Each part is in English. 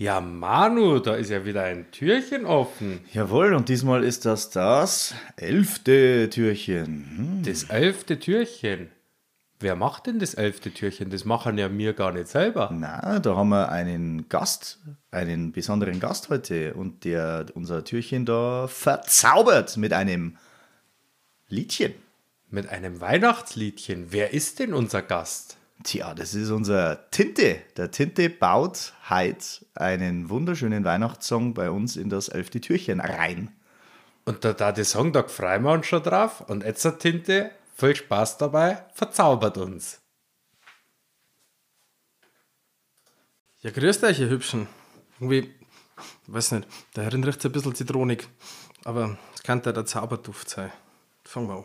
Ja, Manu, da ist ja wieder ein Türchen offen. Jawohl, und diesmal ist das das elfte Türchen. Hm. Das elfte Türchen. Wer macht denn das elfte Türchen? Das machen ja wir gar nicht selber. Na, da haben wir einen Gast, einen besonderen Gast heute und der unser Türchen da verzaubert mit einem Liedchen. Mit einem Weihnachtsliedchen. Wer ist denn unser Gast? Tja, das ist unser Tinte. Der Tinte baut heute einen wunderschönen Weihnachtssong bei uns in das elfte Türchen rein. Und da da der Songtag Freimann schon drauf und jetzt hat Tinte viel Spaß dabei, verzaubert uns. Ja, grüßt euch, ihr Hübschen. Irgendwie, weiß nicht, der Herrin riecht ein bisschen zitronig, aber es könnte der Zauberduft sein. Fangen wir an.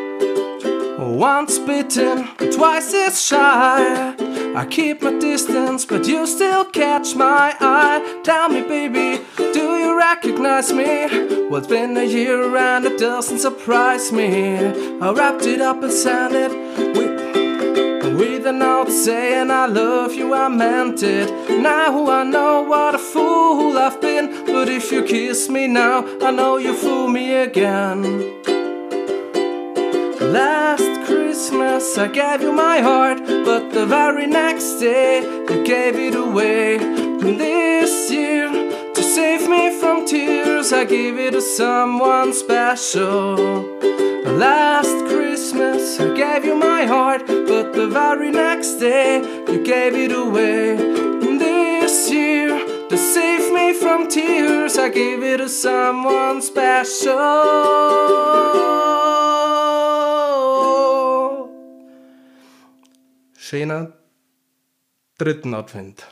Once bitten, twice as shy. I keep my distance, but you still catch my eye. Tell me, baby, do you recognize me? Well, it's been a year and it doesn't surprise me. I wrapped it up and sent it with, with a note saying I love you, I meant it. Now I know what a fool I've been, but if you kiss me now, I know you fool me again. Christmas I gave you my heart, but the very next day you gave it away. And this year, to save me from tears, I give it to someone special. Last Christmas I gave you my heart, but the very next day you gave it away. And this year, to save me from tears, I gave it to someone special. Schöner dritten Advent.